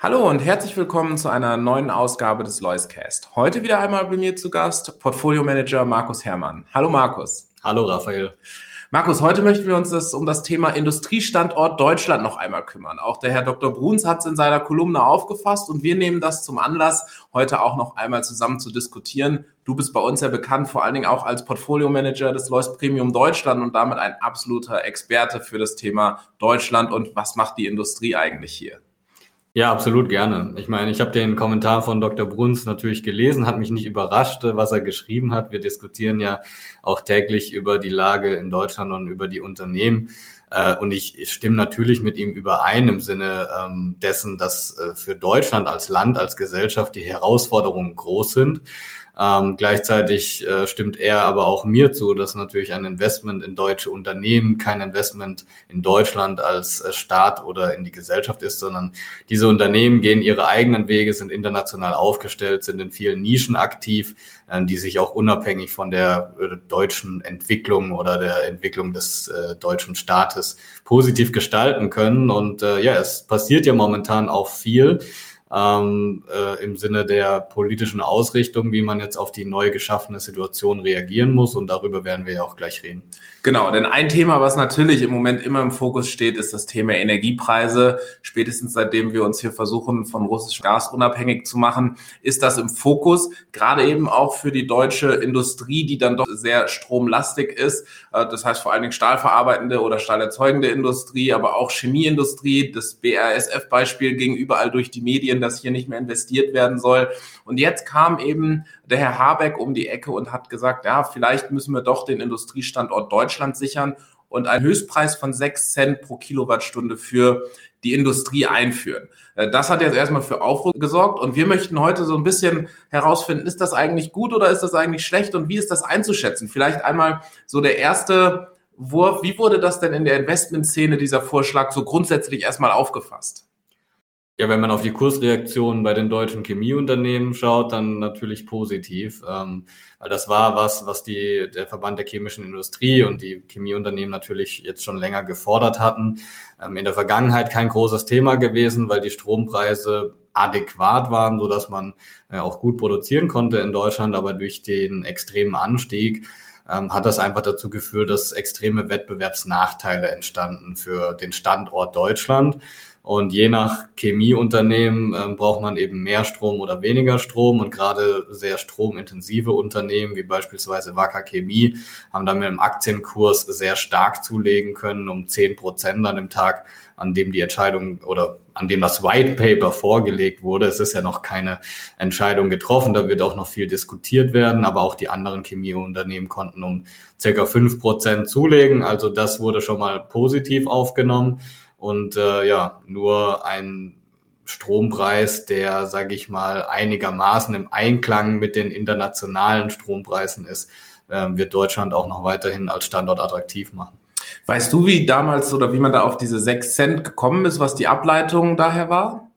Hallo und herzlich willkommen zu einer neuen Ausgabe des Loiscast. Heute wieder einmal bei mir zu Gast Portfolio Manager Markus Herrmann. Hallo Markus. Hallo Raphael. Markus, heute möchten wir uns das, um das Thema Industriestandort Deutschland noch einmal kümmern. Auch der Herr Dr. Bruns hat es in seiner Kolumne aufgefasst und wir nehmen das zum Anlass, heute auch noch einmal zusammen zu diskutieren. Du bist bei uns ja bekannt, vor allen Dingen auch als Portfolio Manager des Lois Premium Deutschland und damit ein absoluter Experte für das Thema Deutschland und was macht die Industrie eigentlich hier. Ja, absolut gerne. Ich meine, ich habe den Kommentar von Dr. Bruns natürlich gelesen, hat mich nicht überrascht, was er geschrieben hat. Wir diskutieren ja auch täglich über die Lage in Deutschland und über die Unternehmen. Äh, und ich stimme natürlich mit ihm überein im Sinne ähm, dessen, dass äh, für Deutschland als Land, als Gesellschaft die Herausforderungen groß sind. Ähm, gleichzeitig äh, stimmt er aber auch mir zu, dass natürlich ein Investment in deutsche Unternehmen kein Investment in Deutschland als äh, Staat oder in die Gesellschaft ist, sondern diese Unternehmen gehen ihre eigenen Wege, sind international aufgestellt, sind in vielen Nischen aktiv, äh, die sich auch unabhängig von der äh, deutschen Entwicklung oder der Entwicklung des äh, deutschen Staates positiv gestalten können. Und äh, ja, es passiert ja momentan auch viel ähm, äh, im Sinne der politischen Ausrichtung, wie man jetzt auf die neu geschaffene Situation reagieren muss. Und darüber werden wir ja auch gleich reden. Genau, denn ein Thema, was natürlich im Moment immer im Fokus steht, ist das Thema Energiepreise. Spätestens seitdem wir uns hier versuchen, von russischem Gas unabhängig zu machen, ist das im Fokus. Gerade eben auch für die deutsche Industrie, die dann doch sehr stromlastig ist. Äh, das heißt vor allen Dingen stahlverarbeitende oder stahlerzeugende Industrie, aber auch Chemieindustrie. Das BASF-Beispiel ging überall durch die Medien kritisieren, dass hier nicht mehr investiert werden soll. Und jetzt kam eben der Herr Habeck um die Ecke und hat gesagt, ja, vielleicht müssen wir doch den Industriestandort Deutschland sichern und einen Höchstpreis von sechs Cent pro Kilowattstunde für die Industrie einführen. Äh, das hat jetzt erstmal für Aufruhr gesorgt und wir möchten heute so ein bisschen herausfinden, ist das eigentlich gut oder ist das eigentlich schlecht und wie ist das einzuschätzen? Vielleicht einmal so der erste Wurf, wie wurde das denn in der Investmentszene, dieser Vorschlag, so grundsätzlich erstmal aufgefasst? Ja, wenn man auf die Kursreaktionen bei den deutschen Chemieunternehmen schaut, dann natürlich positiv. Ähm, weil das war was, was die, der Verband der chemischen Industrie und die Chemieunternehmen natürlich jetzt schon länger gefordert hatten. Ähm, in der Vergangenheit kein großes Thema gewesen, weil die Strompreise adäquat waren, so dass man äh, auch gut produzieren konnte in Deutschland. Aber durch den extremen Anstieg ähm, hat das einfach dazu geführt, dass extreme Wettbewerbsnachteile entstanden für den Standort Deutschland. Und je nach Chemieunternehmen äh, braucht man eben mehr Strom oder weniger Strom. Und gerade sehr stromintensive Unternehmen, wie beispielsweise Wacker Chemie, haben dann mit dem Aktienkurs sehr stark zulegen können, um zehn Prozent an dem Tag, an dem die Entscheidung oder an dem das White Paper vorgelegt wurde. Es ist ja noch keine Entscheidung getroffen, da wird auch noch viel diskutiert werden, aber auch die anderen Chemieunternehmen konnten um circa fünf Prozent zulegen. Also das wurde schon mal positiv aufgenommen. Und äh, ja, nur ein Strompreis, der, sage ich mal, einigermaßen im Einklang mit den internationalen Strompreisen ist, äh, wird Deutschland auch noch weiterhin als Standort attraktiv machen. Weißt du, wie damals oder wie man da auf diese 6 Cent gekommen ist, was die Ableitung daher war?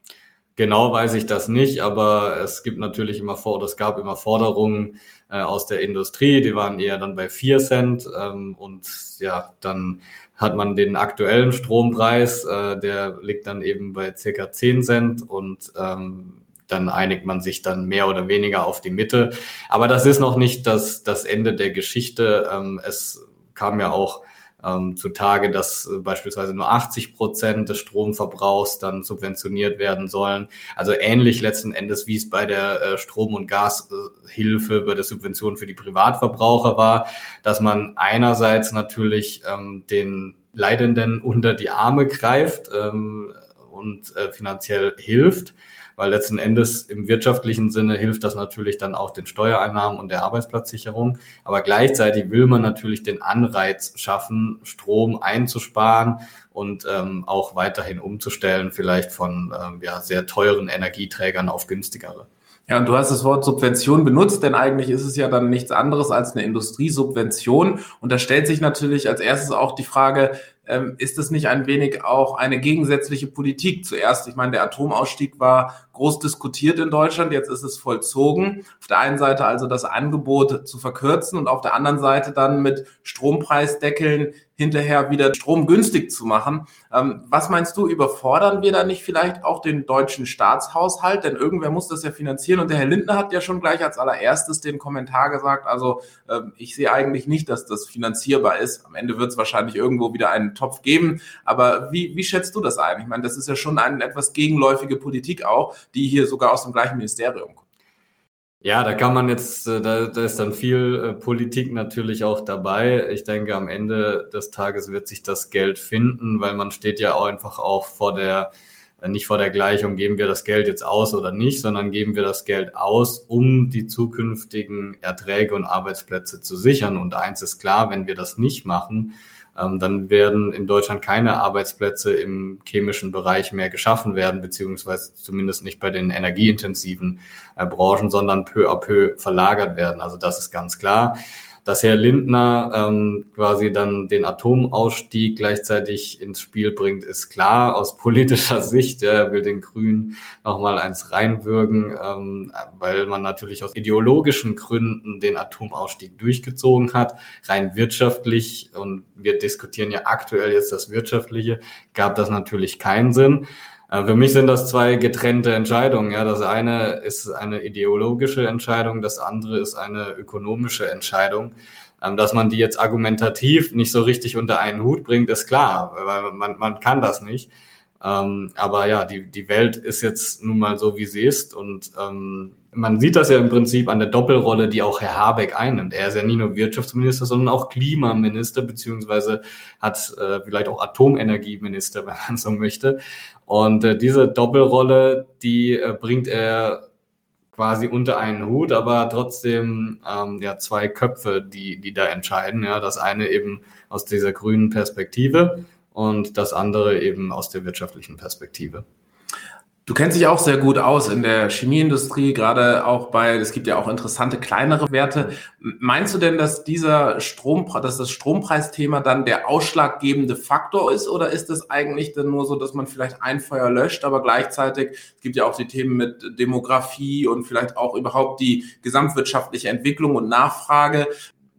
Genau weiß ich das nicht, aber es gibt natürlich immer vor, es gab immer Forderungen äh, aus der Industrie, die waren eher dann bei 4 Cent ähm, und ja, dann hat man den aktuellen Strompreis, äh, der liegt dann eben bei circa 10 Cent und ähm, dann einigt man sich dann mehr oder weniger auf die Mitte. Aber das ist noch nicht das, das Ende der Geschichte. Ähm, es kam ja auch ähm, zutage, dass äh, beispielsweise nur 80 Prozent des Stromverbrauchs dann subventioniert werden sollen. Also ähnlich letzten Endes, wie es bei der äh, Strom- und Gashilfe, bei der Subvention für die Privatverbraucher war, dass man einerseits natürlich ähm, den Leidenden unter die Arme greift, ähm, und äh, finanziell hilft, weil letzten Endes im wirtschaftlichen Sinne hilft das natürlich dann auch den Steuereinnahmen und der Arbeitsplatzsicherung. Aber gleichzeitig will man natürlich den Anreiz schaffen, Strom einzusparen und ähm, auch weiterhin umzustellen, vielleicht von ähm, ja, sehr teuren Energieträgern auf günstigere. Ja, und du hast das Wort Subvention benutzt, denn eigentlich ist es ja dann nichts anderes als eine Industriesubvention. Und da stellt sich natürlich als erstes auch die Frage, ähm, ist es nicht ein wenig auch eine gegensätzliche Politik? Zuerst, ich meine, der Atomausstieg war groß diskutiert in Deutschland, jetzt ist es vollzogen. Auf der einen Seite also das Angebot zu verkürzen und auf der anderen Seite dann mit Strompreisdeckeln hinterher wieder Strom günstig zu machen. Ähm, was meinst du, überfordern wir da nicht vielleicht auch den deutschen Staatshaushalt? Denn irgendwer muss das ja finanzieren und der Herr Lindner hat ja schon gleich als allererstes den Kommentar gesagt, also ähm, ich sehe eigentlich nicht, dass das finanzierbar ist. Am Ende wird es wahrscheinlich irgendwo wieder einen Topf geben. Aber wie, wie schätzt du das ein? Ich meine, das ist ja schon eine etwas gegenläufige Politik auch, die hier sogar aus dem gleichen Ministerium kommt. Ja, da kann man jetzt, äh, da, da ist dann viel äh, Politik natürlich auch dabei. Ich denke, am Ende des Tages wird sich das Geld finden, weil man steht ja auch einfach auch vor der, äh, nicht vor der Gleichung, geben wir das Geld jetzt aus oder nicht, sondern geben wir das Geld aus, um die zukünftigen Erträge und Arbeitsplätze zu sichern. Und eins ist klar, wenn wir das nicht machen, dann werden in Deutschland keine Arbeitsplätze im chemischen Bereich mehr geschaffen werden, beziehungsweise zumindest nicht bei den energieintensiven äh, Branchen, sondern peu à peu verlagert werden. Also das ist ganz klar. Dass Herr Lindner ähm, quasi dann den Atomausstieg gleichzeitig ins Spiel bringt, ist klar aus politischer Sicht. Er will den Grünen nochmal eins reinwürgen, ähm, weil man natürlich aus ideologischen Gründen den Atomausstieg durchgezogen hat. Rein wirtschaftlich, und wir diskutieren ja aktuell jetzt das Wirtschaftliche, gab das natürlich keinen Sinn. Äh, für mich sind das zwei getrennte Entscheidungen. Ja, das eine ist eine ideologische Entscheidung, das andere ist eine ökonomische Entscheidung. Ähm, dass man die jetzt argumentativ nicht so richtig unter einen Hut bringt, ist klar, weil man, man kann das nicht. Ähm, aber ja, die, die Welt ist jetzt nun mal so, wie sie ist. Und ähm, man sieht das ja im Prinzip an der Doppelrolle, die auch Herr Habeck einnimmt. Er ist ja nicht nur Wirtschaftsminister, sondern auch Klimaminister, beziehungsweise hat äh, vielleicht auch Atomenergieminister, wenn man so möchte. Und äh, diese Doppelrolle, die äh, bringt er quasi unter einen Hut, aber trotzdem ähm, ja zwei Köpfe, die, die da entscheiden. Ja, das eine eben aus dieser grünen Perspektive und das andere eben aus der wirtschaftlichen Perspektive. Du kennst dich auch sehr gut aus in der Chemieindustrie, gerade auch bei, es gibt ja auch interessante kleinere Werte. Meinst du denn, dass dieser Strom, dass das Strompreisthema dann der ausschlaggebende Faktor ist oder ist es eigentlich dann nur so, dass man vielleicht ein Feuer löscht, aber gleichzeitig, es gibt ja auch die Themen mit Demografie und vielleicht auch überhaupt die gesamtwirtschaftliche Entwicklung und Nachfrage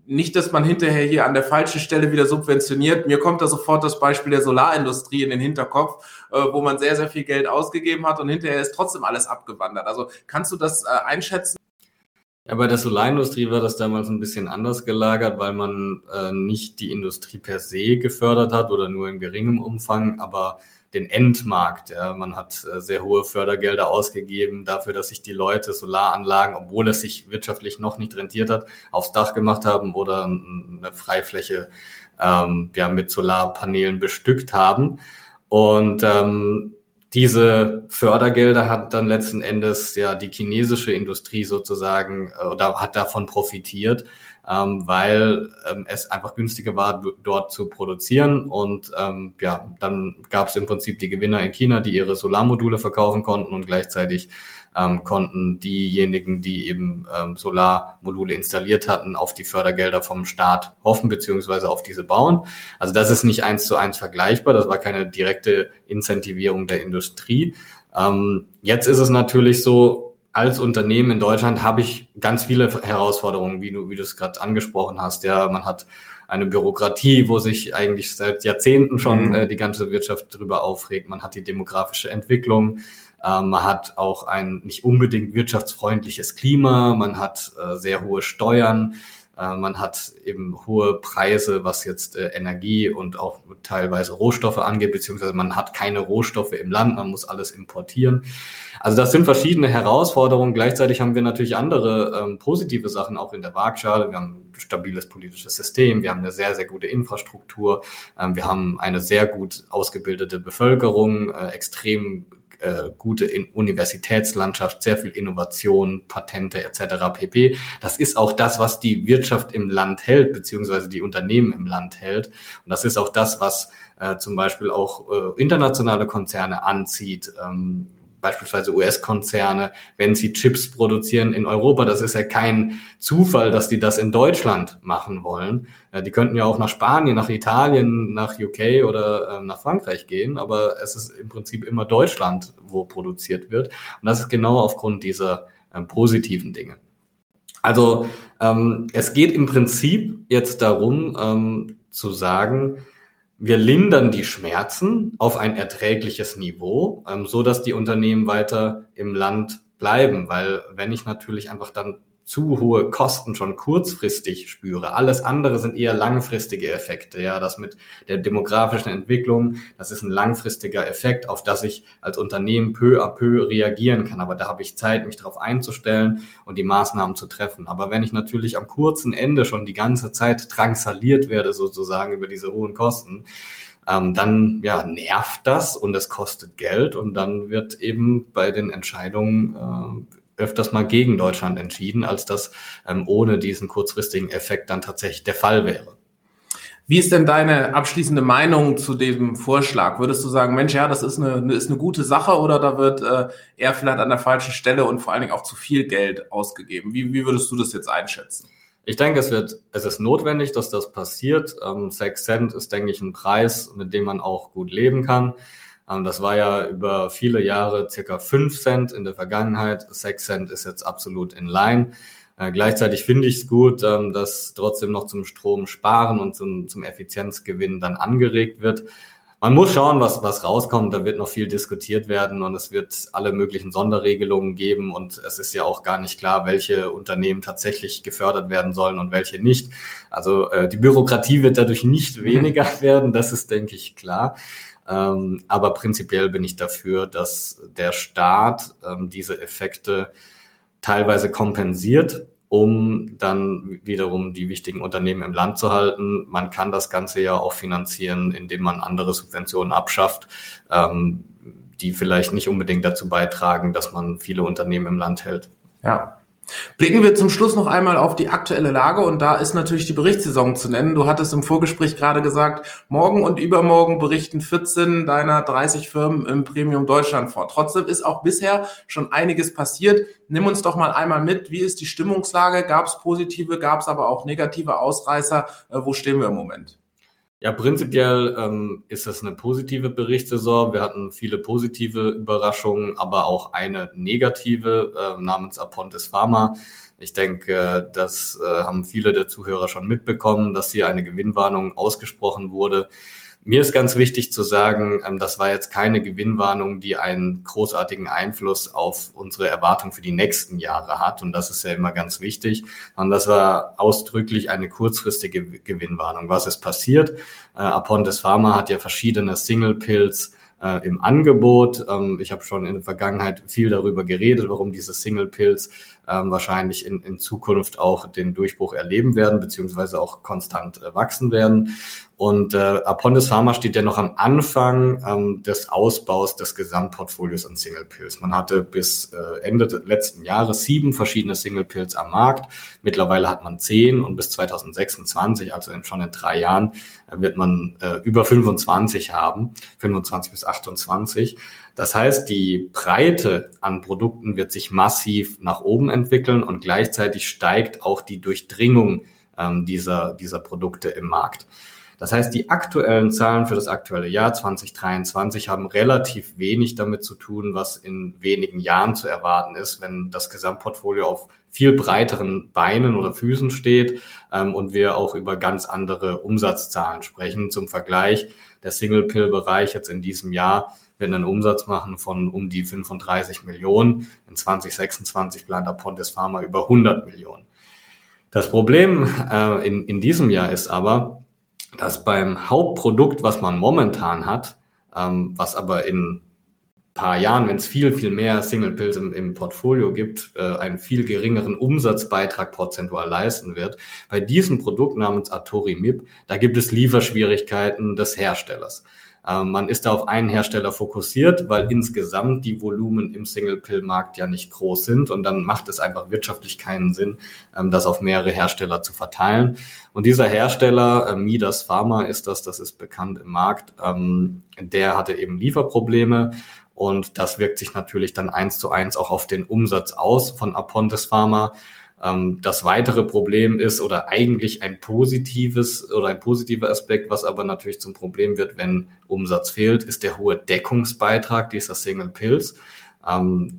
nicht, dass man hinterher hier an der falschen Stelle wieder subventioniert. Mir kommt da sofort das Beispiel der Solarindustrie in den Hinterkopf, äh, wo man sehr, sehr viel Geld ausgegeben hat und hinterher ist trotzdem alles abgewandert. Also kannst du das äh, einschätzen? Ja, bei der Solarindustrie war das damals ein bisschen anders gelagert, weil man äh, nicht die Industrie per se gefördert hat oder nur in geringem Umfang, aber den Endmarkt. Ja. Man hat äh, sehr hohe Fördergelder ausgegeben dafür, dass sich die Leute Solaranlagen, obwohl es sich wirtschaftlich noch nicht rentiert hat, aufs Dach gemacht haben oder eine Freifläche ähm, ja, mit Solarpanelen bestückt haben. Und ähm, diese Fördergelder hat dann letzten Endes ja die chinesische Industrie sozusagen äh, oder hat davon profitiert ähm, weil ähm, es einfach günstiger war, dort zu produzieren. Und ähm, ja, dann gab es im Prinzip die Gewinner in China, die ihre Solarmodule verkaufen konnten und gleichzeitig ähm, konnten diejenigen, die eben ähm, Solarmodule installiert hatten, auf die Fördergelder vom Staat hoffen, beziehungsweise auf diese bauen. Also das ist nicht eins zu eins vergleichbar. Das war keine direkte Incentivierung der Industrie. Ähm, jetzt ist es natürlich so, als Unternehmen in Deutschland habe ich ganz viele Herausforderungen, wie du, wie du es gerade angesprochen hast. Ja, man hat eine Bürokratie, wo sich eigentlich seit Jahrzehnten schon mhm. äh, die ganze Wirtschaft darüber aufregt. Man hat die demografische Entwicklung. Äh, man hat auch ein nicht unbedingt wirtschaftsfreundliches Klima. Man hat äh, sehr hohe Steuern. Äh, man hat eben hohe Preise, was jetzt äh, Energie und auch teilweise Rohstoffe angeht, beziehungsweise man hat keine Rohstoffe im Land, man muss alles importieren. Also das sind verschiedene Herausforderungen. Gleichzeitig haben wir natürlich andere ähm, positive Sachen auch in der Waagschale. Wir haben ein stabiles politisches System, wir haben eine sehr, sehr gute Infrastruktur, ähm, wir haben eine sehr gut ausgebildete Bevölkerung, äh, extrem äh, gute Universitätslandschaft, sehr viel Innovation, Patente etc. pp. Das ist auch das, was die Wirtschaft im Land hält, beziehungsweise die Unternehmen im Land hält. Und das ist auch das, was äh, zum Beispiel auch äh, internationale Konzerne anzieht. Ähm, beispielsweise US-Konzerne, wenn sie Chips produzieren in Europa, das ist ja kein Zufall, dass die das in Deutschland machen wollen. Die könnten ja auch nach Spanien, nach Italien, nach UK oder ähm, nach Frankreich gehen, aber es ist im Prinzip immer Deutschland, wo produziert wird. Und das ist genau aufgrund dieser ähm, positiven Dinge. Also ähm, es geht im Prinzip jetzt darum zu sagen, wir lindern die Schmerzen auf ein erträgliches Niveau, ähm, so dass die Unternehmen weiter im Land bleiben. Weil wenn ich natürlich einfach dann zu hohe Kosten schon kurzfristig spüre. Alles andere sind eher langfristige Effekte. Ja, das mit der demografischen Entwicklung, das ist ein langfristiger Effekt, auf das ich als Unternehmen peu à peu reagieren kann. Aber da habe ich Zeit, mich darauf einzustellen und die Maßnahmen zu treffen. Aber wenn ich natürlich am kurzen Ende schon die ganze Zeit drangsaliert werde, sozusagen über diese hohen Kosten, ähm, dann ja, nervt das und es kostet Geld und dann wird eben bei den Entscheidungen äh, öfters mal gegen Deutschland entschieden, als das ähm, ohne diesen kurzfristigen Effekt dann tatsächlich der Fall wäre. Wie ist denn deine abschließende Meinung zu dem Vorschlag? Würdest du sagen, Mensch, ja, das ist eine, ist eine gute Sache oder da wird äh, eher vielleicht an der falschen Stelle und vor allen Dingen auch zu viel Geld ausgegeben? Wie, wie würdest du das jetzt einschätzen? Ich denke, es wird, es ist notwendig, dass das passiert. Ähm, 6 Cent ist, denke ich, ein Preis, mit dem man auch gut leben kann. Ähm, das war ja über viele Jahre circa 5 Cent in der Vergangenheit. 6 Cent ist jetzt absolut in line. Äh, gleichzeitig finde ich es gut, ähm, dass trotzdem noch zum Strom sparen und zum, zum Effizienzgewinn dann angeregt wird. Man muss schauen, was, was rauskommt. Da wird noch viel diskutiert werden und es wird alle möglichen Sonderregelungen geben. Und es ist ja auch gar nicht klar, welche Unternehmen tatsächlich gefördert werden sollen und welche nicht. Also äh, die Bürokratie wird dadurch nicht weniger werden. Das ist, denke ich, klar. Ähm, aber prinzipiell bin ich dafür, dass der Staat ähm, diese Effekte teilweise kompensiert, um dann wiederum die wichtigen Unternehmen im Land zu halten. Man kann das Ganze ja auch finanzieren, indem man andere Subventionen abschafft, ähm, die vielleicht nicht unbedingt dazu beitragen, dass man viele Unternehmen im Land hält. Ja, Blicken wir zum Schluss noch einmal auf die aktuelle Lage und da ist natürlich die Berichtssaison zu nennen. Du hattest im Vorgespräch gerade gesagt, morgen und übermorgen berichten 14 deiner 30 Firmen im Premium Deutschland vor. Trotzdem ist auch bisher schon einiges passiert. Nimm uns doch mal einmal mit. Wie ist die Stimmungslage? Gab es positive, gab es aber auch negative Ausreißer? Äh, wo stehen wir im Moment? Ja, prinzipiell ähm, ist es eine positive Berichtssaison. Wir hatten viele positive Überraschungen, aber auch eine negative äh, namens Apontes Pharma. Ich denke, das äh, haben viele der Zuhörer schon mitbekommen, dass hier eine Gewinnwarnung ausgesprochen wurde. Mir ist ganz wichtig zu sagen, ähm, das war jetzt keine Gewinnwarnung, die einen großartigen Einfluss auf unsere Erwartung für die nächsten Jahre hat. Und das ist ja immer ganz wichtig. Und das war ausdrücklich eine kurzfristige Gewinnwarnung. Was ist passiert? Äh, Apontes Pharma hat ja verschiedene Single Pills äh, im Angebot. Ähm, ich habe schon in der Vergangenheit viel darüber geredet, warum diese Single Pills ähm, wahrscheinlich in, in Zukunft auch den Durchbruch erleben werden, beziehungsweise auch konstant äh, wachsen werden. Und äh, Apondes Pharma steht ja noch am Anfang ähm, des Ausbaus des Gesamtportfolios an Single Pills. Man hatte bis äh, Ende letzten Jahres sieben verschiedene Single Pills am Markt. Mittlerweile hat man zehn und bis 2026, also in, schon in drei Jahren, äh, wird man äh, über 25 haben, 25 bis 28. Das heißt, die Breite an Produkten wird sich massiv nach oben entwickeln und gleichzeitig steigt auch die Durchdringung ähm, dieser, dieser Produkte im Markt. Das heißt, die aktuellen Zahlen für das aktuelle Jahr 2023 haben relativ wenig damit zu tun, was in wenigen Jahren zu erwarten ist, wenn das Gesamtportfolio auf viel breiteren Beinen oder Füßen steht ähm, und wir auch über ganz andere Umsatzzahlen sprechen. Zum Vergleich, der Single-Pill-Bereich jetzt in diesem Jahr wird einen Umsatz machen von um die 35 Millionen. In 2026 plant Apontes Pharma über 100 Millionen. Das Problem äh, in, in diesem Jahr ist aber, dass beim Hauptprodukt, was man momentan hat, ähm, was aber in paar Jahren, wenn es viel, viel mehr Single Pills im, im Portfolio gibt, äh, einen viel geringeren Umsatzbeitrag prozentual leisten wird. Bei diesem Produkt namens Atori MIP, da gibt es Lieferschwierigkeiten des Herstellers. Ähm, man ist da auf einen Hersteller fokussiert, weil insgesamt die Volumen im Single-Pill-Markt ja nicht groß sind und dann macht es einfach wirtschaftlich keinen Sinn, ähm, das auf mehrere Hersteller zu verteilen. Und dieser Hersteller, äh, Midas Pharma ist das, das ist bekannt im Markt, ähm, der hatte eben Lieferprobleme und das wirkt sich natürlich dann eins zu eins auch auf den Umsatz aus von Apontes Pharma. Ähm, das weitere Problem ist oder eigentlich ein positives oder ein positiver Aspekt, was aber natürlich zum Problem wird, wenn Umsatz fehlt, ist der hohe Deckungsbeitrag dieser Single Pills.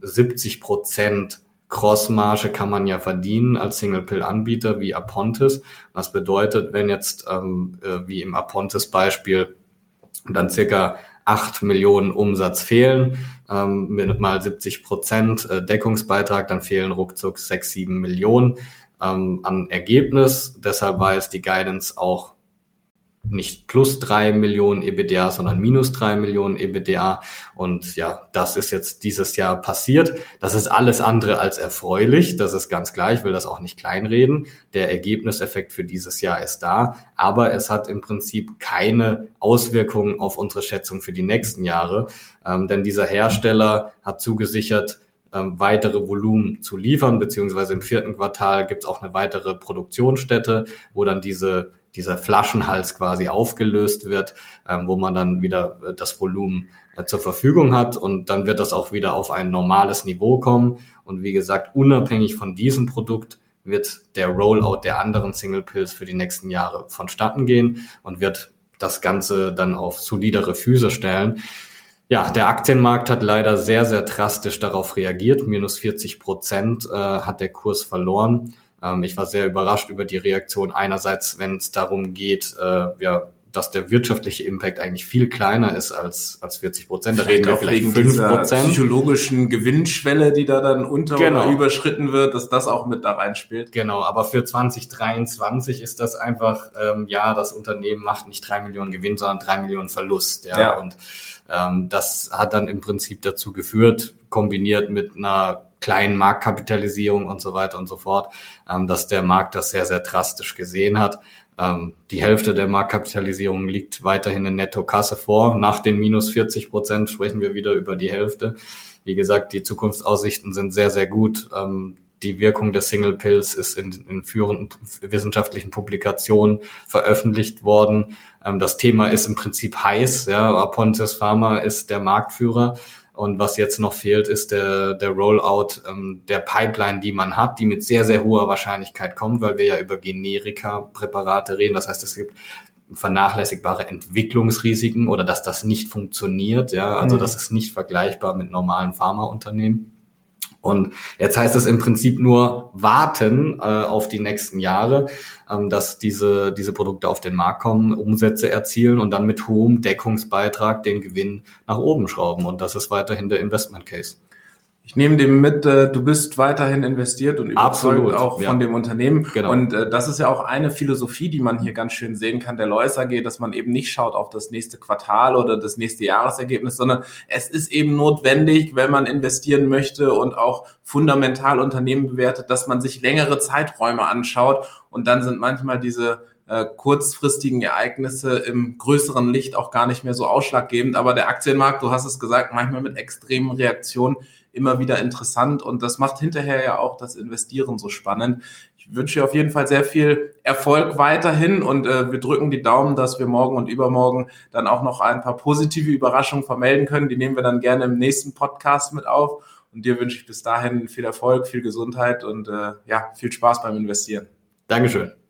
70 ähm, Prozent Crossmarge kann man ja verdienen als Single-Pill-Anbieter wie Apontis. Was bedeutet, wenn jetzt ähm, äh, wie im Apontis-Beispiel dann circa 8 Millionen Umsatz fehlen, ähm, mit mal 70 Prozent äh, Deckungsbeitrag, dann fehlen ruckzuck 6, 7 Millionen ähm, an Ergebnis. Deshalb war jetzt die Guidance auch nicht plus drei Millionen EBDA, sondern minus drei Millionen EBDA. Und ja, das ist jetzt dieses Jahr passiert. Das ist alles andere als erfreulich. Das ist ganz klar. Ich will das auch nicht kleinreden. Der Ergebniseffekt für dieses Jahr ist da. Aber es hat im Prinzip keine Auswirkungen auf unsere Schätzung für die nächsten Jahre. Ähm, denn dieser Hersteller hat zugesichert, ähm, weitere Volumen zu liefern, beziehungsweise im vierten Quartal gibt es auch eine weitere Produktionsstätte, wo dann diese dieser Flaschenhals quasi aufgelöst wird, ähm, wo man dann wieder äh, das Volumen äh, zur Verfügung hat und dann wird das auch wieder auf ein normales Niveau kommen. Und wie gesagt, unabhängig von diesem Produkt wird der Rollout der anderen Single Pills für die nächsten Jahre vonstatten gehen und wird das Ganze dann auf solidere Füße stellen. Ja, der Aktienmarkt hat leider sehr, sehr drastisch darauf reagiert. Minus 40 Prozent äh, hat der Kurs verloren. Ähm, ich war sehr überrascht über die Reaktion einerseits, wenn es darum geht, äh, ja, dass der wirtschaftliche Impact eigentlich viel kleiner ist als, als 40 Prozent. Da reden wir vielleicht 5 Prozent. psychologischen Gewinnschwelle, die da dann unter genau. oder überschritten wird, dass das auch mit da reinspielt. Genau, aber für 2023 ist das einfach, ähm, ja, das Unternehmen macht nicht drei Millionen Gewinn, sondern drei Millionen Verlust. Ja, ja. und ähm, das hat dann im Prinzip dazu geführt, kombiniert mit einer kleinen Marktkapitalisierung und so weiter und so fort, ähm, dass der Markt das sehr, sehr drastisch gesehen hat. Ähm, die Hälfte der Marktkapitalisierung liegt weiterhin in Nettokasse vor. Nach den minus 40 Prozent sprechen wir wieder über die Hälfte. Wie gesagt, die Zukunftsaussichten sind sehr, sehr gut. Ähm, die Wirkung der Single Pills ist in, in führenden wissenschaftlichen Publikationen veröffentlicht worden. Ähm, das Thema ist im Prinzip heiß. Ja. Apontes Pharma ist der Marktführer. Und was jetzt noch fehlt, ist der, der Rollout ähm, der Pipeline, die man hat, die mit sehr, sehr hoher Wahrscheinlichkeit kommt, weil wir ja über Generika-Präparate reden. Das heißt, es gibt vernachlässigbare Entwicklungsrisiken oder dass das nicht funktioniert. Ja, also mhm. das ist nicht vergleichbar mit normalen Pharmaunternehmen. Und jetzt heißt es im Prinzip nur warten äh, auf die nächsten Jahre, ähm, dass diese, diese Produkte auf den Markt kommen, Umsätze erzielen und dann mit hohem Deckungsbeitrag den Gewinn nach oben schrauben. Und das ist weiterhin der Investment Case. Ich nehme dem mit, äh, du bist weiterhin investiert und überzeugt Absolut, auch ja. von dem Unternehmen. Genau. Und äh, das ist ja auch eine Philosophie, die man hier ganz schön sehen kann, der Lois AG, dass man eben nicht schaut auf das nächste Quartal oder das nächste Jahresergebnis, sondern es ist eben notwendig, wenn man investieren möchte und auch fundamental Unternehmen bewertet, dass man sich längere Zeiträume anschaut. Und dann sind manchmal diese äh, kurzfristigen Ereignisse im größeren Licht auch gar nicht mehr so ausschlaggebend. Aber der Aktienmarkt, du hast es gesagt, manchmal mit extremen Reaktionen immer wieder interessant und das macht hinterher ja auch das Investieren so spannend. Ich wünsche dir auf jeden Fall sehr viel Erfolg weiterhin und äh, wir drücken die Daumen, dass wir morgen und übermorgen dann auch noch ein paar positive Überraschungen vermelden können. Die nehmen wir dann gerne im nächsten Podcast mit auf. Und dir wünsche ich bis dahin viel Erfolg, viel Gesundheit und äh, ja, viel Spaß beim Investieren. Dankeschön.